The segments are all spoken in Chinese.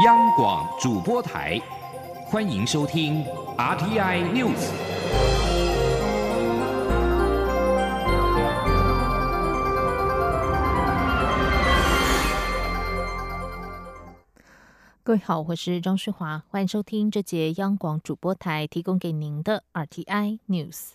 央广主播台，欢迎收听 RTI News。各位好，我是张世华，欢迎收听这节央广主播台提供给您的 RTI News。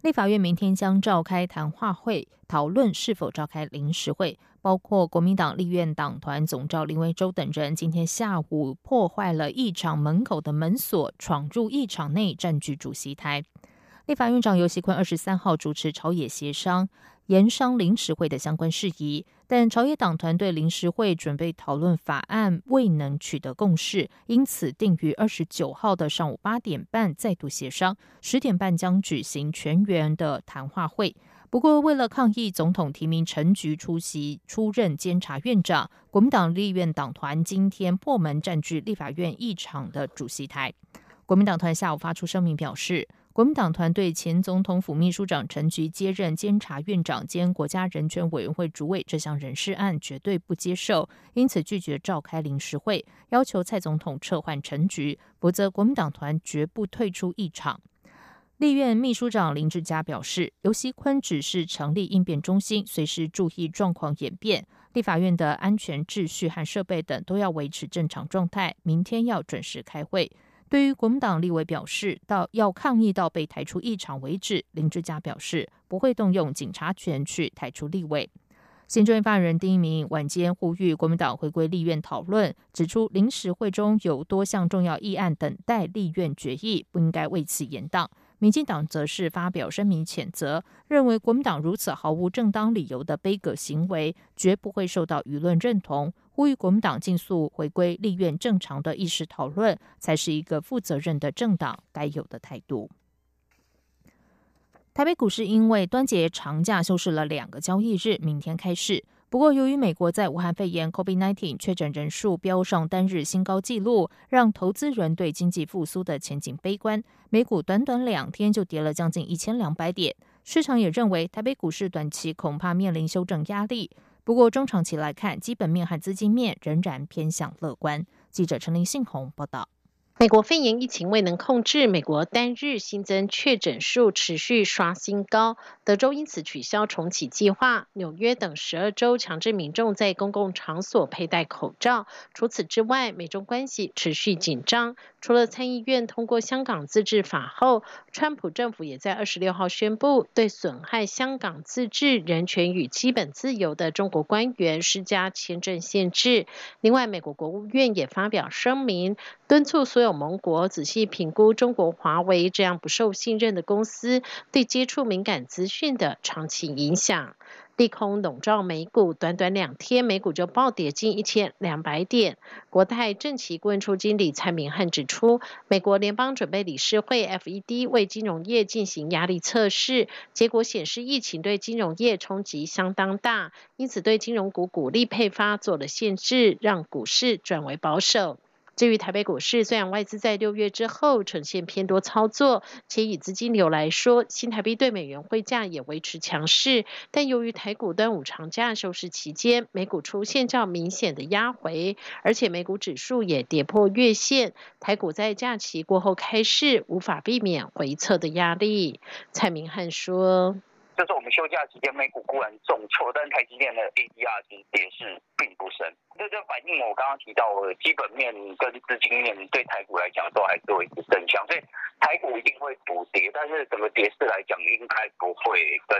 立法院明天将召开谈话会，讨论是否召开临时会。包括国民党立院党团总召林维洲等人，今天下午破坏了议场门口的门锁，闯入议场内占据主席台。立法院长游锡坤二十三号主持朝野协商。研商临时会的相关事宜，但朝野党团队临时会准备讨论法案未能取得共识，因此定于二十九号的上午八点半再度协商，十点半将举行全员的谈话会。不过，为了抗议总统提名陈菊出席出任监察院长，国民党立院党团今天破门占据立法院议场的主席台。国民党团下午发出声明表示。国民党团队前总统府秘书长陈菊接任监察院长兼国家人权委员会主委这项人事案绝对不接受，因此拒绝召开临时会，要求蔡总统撤换陈菊，否则国民党团绝不退出议场。立院秘书长林志嘉表示，刘锡坤指示成立应变中心，随时注意状况演变，立法院的安全秩序和设备等都要维持正常状态，明天要准时开会。对于国民党立委表示，到要抗议到被抬出议场为止，林志嘉表示不会动用警察权去抬出立委。行政院发言人丁一鸣晚间呼吁国民党回归立院讨论，指出临时会中有多项重要议案等待立院决议，不应该为此延宕。民进党则是发表声明谴责，认为国民党如此毫无正当理由的悲歌行为，绝不会受到舆论认同。呼吁国民党尽速回归立院正常的议事讨论，才是一个负责任的政党该有的态度。台北股市因为端节长假休市了两个交易日，明天开市。不过，由于美国在武汉肺炎 （COVID-19） 确诊人数飙上单日新高纪录，让投资人对经济复苏的前景悲观，美股短短两天就跌了将近一千两百点。市场也认为，台北股市短期恐怕面临修正压力。不过，中长期来看，基本面和资金面仍然偏向乐观。记者陈林信宏报道。美国肺炎疫情未能控制，美国单日新增确诊数持续刷新高，德州因此取消重启计划，纽约等十二州强制民众在公共场所佩戴口罩。除此之外，美中关系持续紧张。除了参议院通过香港自治法后，川普政府也在二十六号宣布，对损害香港自治、人权与基本自由的中国官员施加签证限制。另外，美国国务院也发表声明，敦促所有盟国仔细评估中国华为这样不受信任的公司对接触敏感资讯的长期影响。利空笼罩美股，短短两天，美股就暴跌近一千两百点。国泰正奇顾问处经理蔡明汉指出，美国联邦准备理事会 （FED） 为金融业进行压力测试，结果显示疫情对金融业冲击相当大，因此对金融股股利配发做了限制，让股市转为保守。至于台北股市，虽然外资在六月之后呈现偏多操作，且以资金流来说，新台币对美元汇价也维持强势，但由于台股端午长假收市期间，美股出现较明显的压回，而且美股指数也跌破月线，台股在假期过后开市，无法避免回撤的压力。蔡明汉说。就是我们休假期间，美股固然重挫，但台积电的 ADR 其跌势并不深。这就反映我刚刚提到的基本面跟资金面对台股来讲都还是维持正向，所以台股一定会补跌，但是整个跌势来讲应该不会跟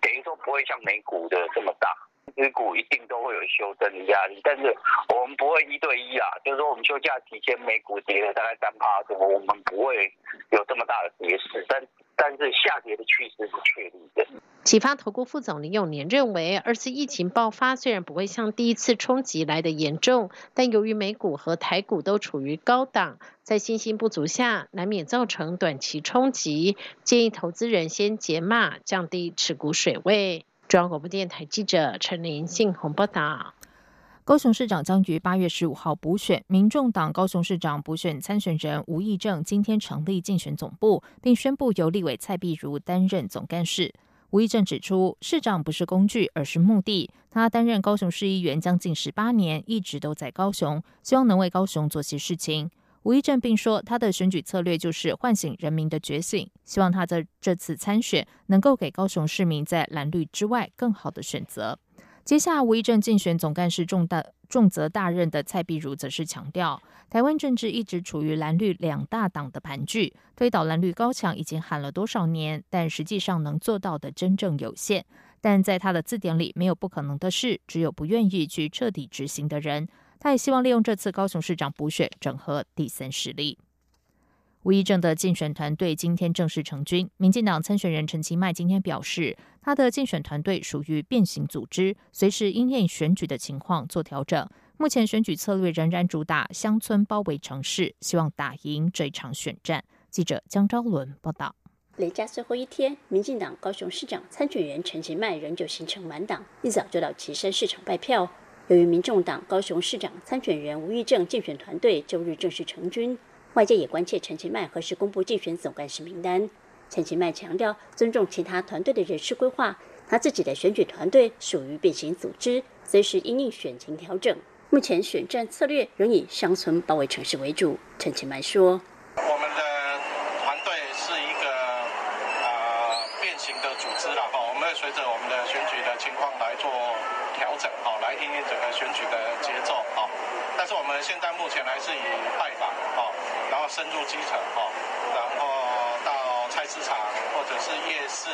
等于说不会像美股的这么大。美股一定都会有修正的压力，但是我们不会一对一啊，就是说我们休假期间美股跌了大概三趴什么，我们不会有这么大的跌势，但。但是下跌的趋势是确立的。启发投顾副总林永年认为，二次疫情爆发虽然不会像第一次冲击来的严重，但由于美股和台股都处于高档，在信心不足下，难免造成短期冲击。建议投资人先解码，降低持股水位。中央广播电台记者陈林信鸿报道。高雄市长将于八月十五号补选，民众党高雄市长补选参选人吴义正今天成立竞选总部，并宣布由立委蔡碧如担任总干事。吴益政指出，市长不是工具，而是目的。他担任高雄市议员将近十八年，一直都在高雄，希望能为高雄做些事情。吴益政并说，他的选举策略就是唤醒人民的觉醒，希望他的这次参选能够给高雄市民在蓝绿之外更好的选择。接下吴益政竞选总干事重大重责大任的蔡碧如则是强调，台湾政治一直处于蓝绿两大党的盘踞，推倒蓝绿高墙已经喊了多少年，但实际上能做到的真正有限。但在他的字典里，没有不可能的事，只有不愿意去彻底执行的人。他也希望利用这次高雄市长补选，整合第三势力。吴益政的竞选团队今天正式成军。民进党参选人陈其迈今天表示，他的竞选团队属于变形组织，随时应验选举的情况做调整。目前选举策略仍然主打乡村包围城市，希望打赢这场选战。记者江昭伦报道。连假最后一天，民进党高雄市长参选人陈其迈仍旧行程满档，一早就到旗山市场拜票。由于民众党高雄市长参选人吴益政竞选团队周日正式成军。外界也关切陈其迈何时公布竞选总干事名单。陈其迈强调尊重其他团队的人事规划，他自己的选举团队属于变形组织，随时因应选情调整。目前选战策略仍以乡村包围城市为主。陈其迈说：“我们的团队是一个呃变形的组织了哈，我们会随着我们的选举的情况来做调整，好来应应整个选举的节奏好。但是我们现在目前还是以拜访哈。”然后深入基层哈，然后到菜市场或者是夜市，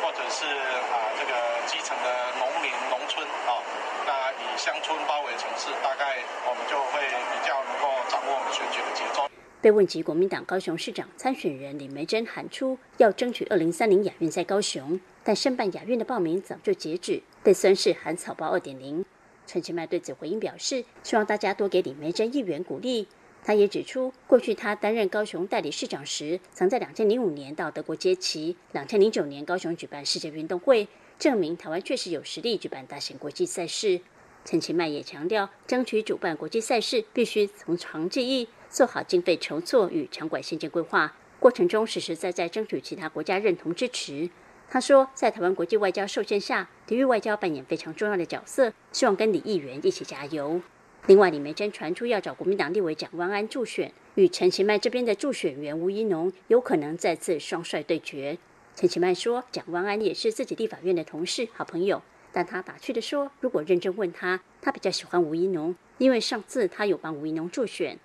或者是啊这个基层的农民农村啊，那以乡村包围城市，大概我们就会比较能够掌握我们选举的节奏。被问及国民党高雄市长参选人李梅珍喊出要争取二零三零亚运在高雄，但申办亚运的报名早就截止，被酸是喊草包二点零。陈其迈对此回应表示，希望大家多给李梅珍议员鼓励。他也指出，过去他担任高雄代理市长时，曾在2005年到德国接旗；2009年高雄举办世界运动会，证明台湾确实有实力举办大型国际赛事。陈其迈也强调，争取主办国际赛事必须从长计议，做好经费筹措与场馆兴建规划，过程中实实在在争取其他国家认同支持。他说，在台湾国际外交受限下，体育外交扮演非常重要的角色，希望跟李议员一起加油。另外，李梅珍传出要找国民党立委蒋万安助选，与陈其迈这边的助选员吴怡农有可能再次双帅对决。陈其迈说，蒋万安也是自己立法院的同事、好朋友，但他打趣的说，如果认真问他，他比较喜欢吴怡农，因为上次他有帮吴怡农助选。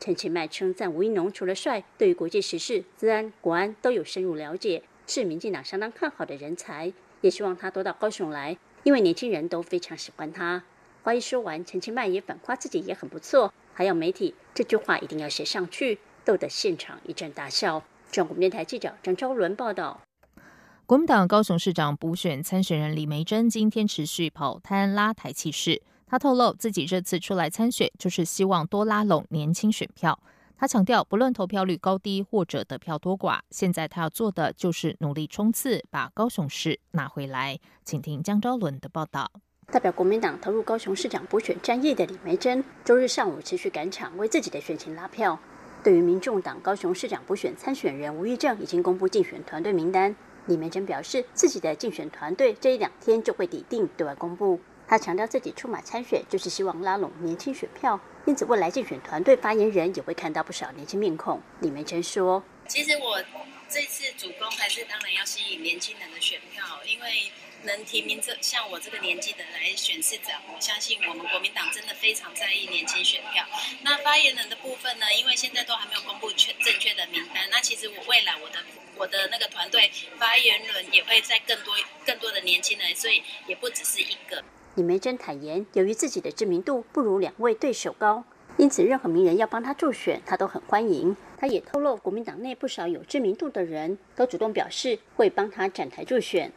陈其迈称赞吴怡农除了帅，对于国际时事、治安、国安都有深入了解，是民进党相当看好的人才，也希望他多到高雄来，因为年轻人都非常喜欢他。话一说完，陈其迈也反夸自己也很不错，还要媒体这句话一定要写上去，逗得现场一阵大笑。中国电台记者张昭伦报道。国民党高雄市长补选参选人李梅珍今天持续跑摊拉台气势，他透露自己这次出来参选，就是希望多拉拢年轻选票。他强调，不论投票率高低或者得票多寡，现在他要做的就是努力冲刺，把高雄市拿回来。请听江昭伦的报道。代表国民党投入高雄市长补选战役的李梅珍，周日上午持续赶场为自己的选情拉票。对于民众党高雄市长补选参选人吴益政已经公布竞选团队名单，李梅珍表示自己的竞选团队这一两天就会拟定对外公布。他强调自己出马参选就是希望拉拢年轻选票，因此未来竞选团队发言人也会看到不少年轻面孔。李梅珍说：“其实我这次主攻还是当然要吸引年轻人的选票，因为。”能提名这像我这个年纪的来选市长，我相信我们国民党真的非常在意年轻选票。那发言人的部分呢？因为现在都还没有公布确正确的名单，那其实我未来我的我的那个团队发言人也会在更多更多的年轻人，所以也不只是一个。李梅珍坦言，由于自己的知名度不如两位对手高，因此任何名人要帮他助选，他都很欢迎。他也透露，国民党内不少有知名度的人都主动表示会帮他展台助选。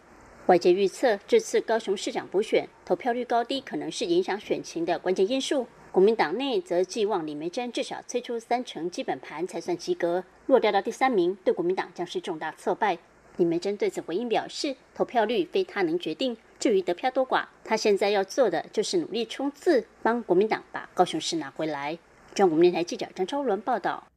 外界预测，这次高雄市长补选投票率高低可能是影响选情的关键因素。国民党内则寄望李梅珍至少催出三成基本盘才算及格，落掉到第三名，对国民党将是重大挫败。李梅珍对此回应表示，投票率非他能决定，至于得票多寡，他现在要做的就是努力冲刺，帮国民党把高雄市拿回来。中国电台记者张超伦报道。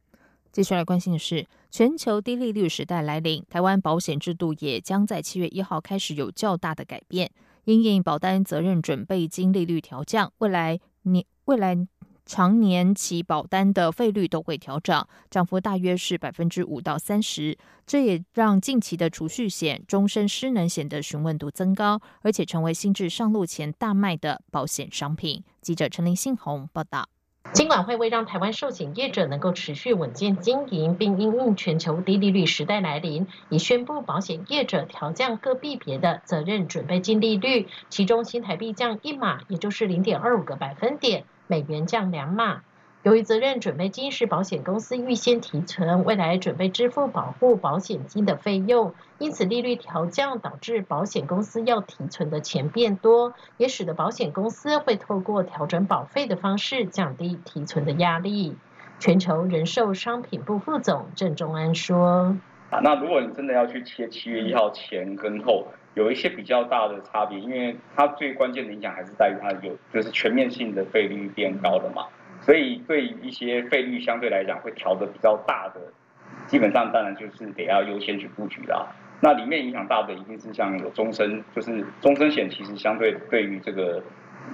接下来关心的是。全球低利率时代来临，台湾保险制度也将在七月一号开始有较大的改变。因应保单责任准备金利率调降，未来年未来长年期保单的费率都会调整，涨幅大约是百分之五到三十。这也让近期的储蓄险、终身失能险的询问度增高，而且成为新制上路前大卖的保险商品。记者陈林信宏报道。金管会为让台湾寿险业者能够持续稳健经营，并因应全球低利率时代来临，已宣布保险业者调降各币别的责任准备金利率，其中新台币降一码，也就是零点二五个百分点，美元降两码。由于责任准备金是保险公司预先提存，未来准备支付保护保险金的费用，因此利率调降导致保险公司要提存的钱变多，也使得保险公司会透过调整保费的方式降低提存的压力。全球人寿商品部副总郑中安说：“啊那如果你真的要去切七月一号前跟后，有一些比较大的差别，因为它最关键的影响还是在于它有就是全面性的费率变高了嘛。”所以对一些费率相对来讲会调的比较大的，基本上当然就是得要优先去布局啦。那里面影响大的一定是像有终身，就是终身险，其实相对对于这个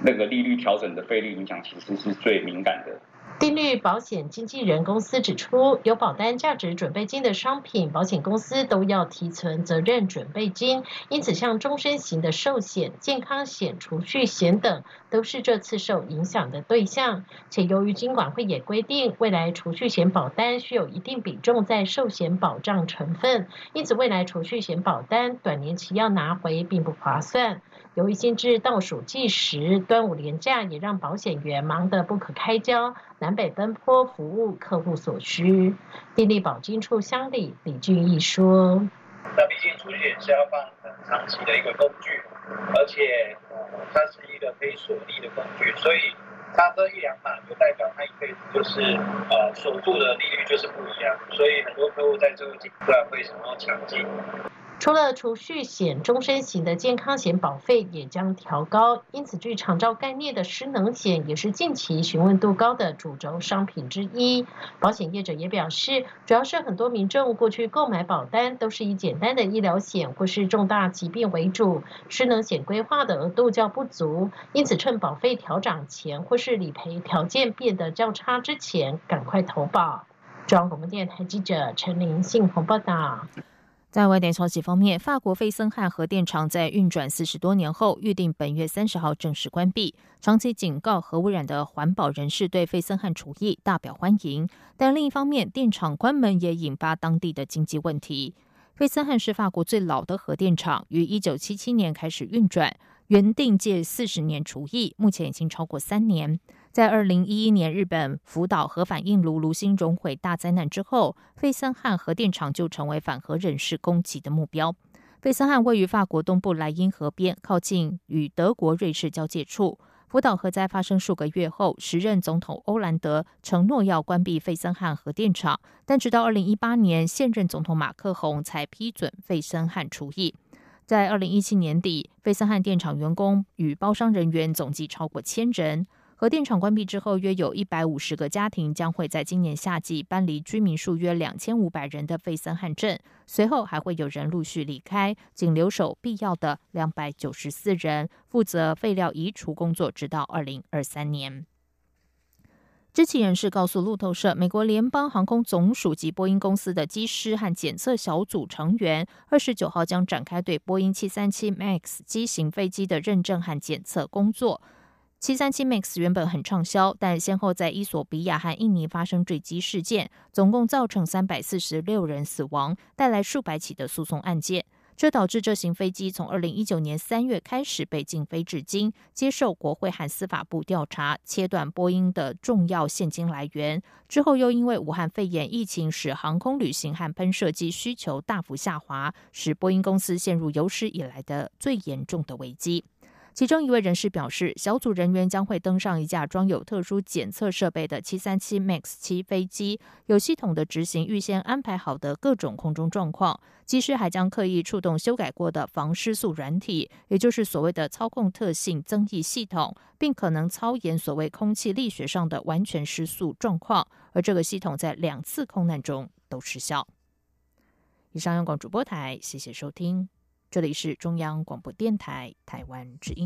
那个利率调整的费率影响，其实是最敏感的。定律保险经纪人公司指出，有保单价值准备金的商品，保险公司都要提存责任准备金。因此，像终身型的寿险、健康险、储蓄险等，都是这次受影响的对象。且由于金管会也规定，未来储蓄险保单需有一定比重在寿险保障成分，因此未来储蓄险保单短年期要拿回并不划算。由于今日倒数计时，端午连假也让保险员忙得不可开交，南北奔波服务客户所需。电力保金处乡里李俊义说：“那毕竟储蓄险是要放很长期的一个工具，而且它是一个可以锁利的工具，所以它这一两码就代表它一辈子就是呃锁住的利率就是不一样，所以很多客户在这个阶段会想要抢进。”除了储蓄险、终身型的健康险保费也将调高，因此具长照概念的失能险也是近期询问度高的主轴商品之一。保险业者也表示，主要是很多民众过去购买保单都是以简单的医疗险或是重大疾病为主，失能险规划的额度较不足，因此趁保费调涨前或是理赔条件变得较差之前，赶快投保。中央广播电台记者陈玲信鸿报道。在外电消息方面，法国费森汉核电厂在运转四十多年后，预定本月三十号正式关闭。长期警告核污染的环保人士对费森汉厨艺大表欢迎，但另一方面，电厂关门也引发当地的经济问题。费森汉是法国最老的核电厂，于一九七七年开始运转，原定借四十年除役，目前已经超过三年。在二零一一年日本福岛核反应炉炉心熔毁大灾难之后，费森汉核电厂就成为反核人士攻击的目标。费森汉位于法国东部莱茵河边，靠近与德国、瑞士交界处。福岛核灾发生数个月后，时任总统欧兰德承诺要关闭费森汉核电厂，但直到二零一八年，现任总统马克宏才批准费森汉除役。在二零一七年底，费森汉电厂员工与包商人员总计超过千人。核电厂关闭之后，约有一百五十个家庭将会在今年夏季搬离居民数约两千五百人的费森汉镇。随后还会有人陆续离开，仅留守必要的两百九十四人，负责废料移除工作，直到二零二三年。知情人士告诉路透社，美国联邦航空总署及波音公司的机师和检测小组成员，二十九号将展开对波音七三七 MAX 机型飞机的认证和检测工作。七三七 MAX 原本很畅销，但先后在伊索比亚和印尼发生坠机事件，总共造成三百四十六人死亡，带来数百起的诉讼案件。这导致这型飞机从二零一九年三月开始被禁飞至今，接受国会和司法部调查，切断波音的重要现金来源。之后又因为武汉肺炎疫情，使航空旅行和喷射机需求大幅下滑，使波音公司陷入有史以来的最严重的危机。其中一位人士表示，小组人员将会登上一架装有特殊检测设备的737 MAX 七飞机，有系统的执行预先安排好的各种空中状况。机师还将刻意触动修改过的防失速软体，也就是所谓的操控特性增益系统，并可能操演所谓空气力学上的完全失速状况。而这个系统在两次空难中都失效。以上央广主播台，谢谢收听，这里是中央广播电台台湾之音。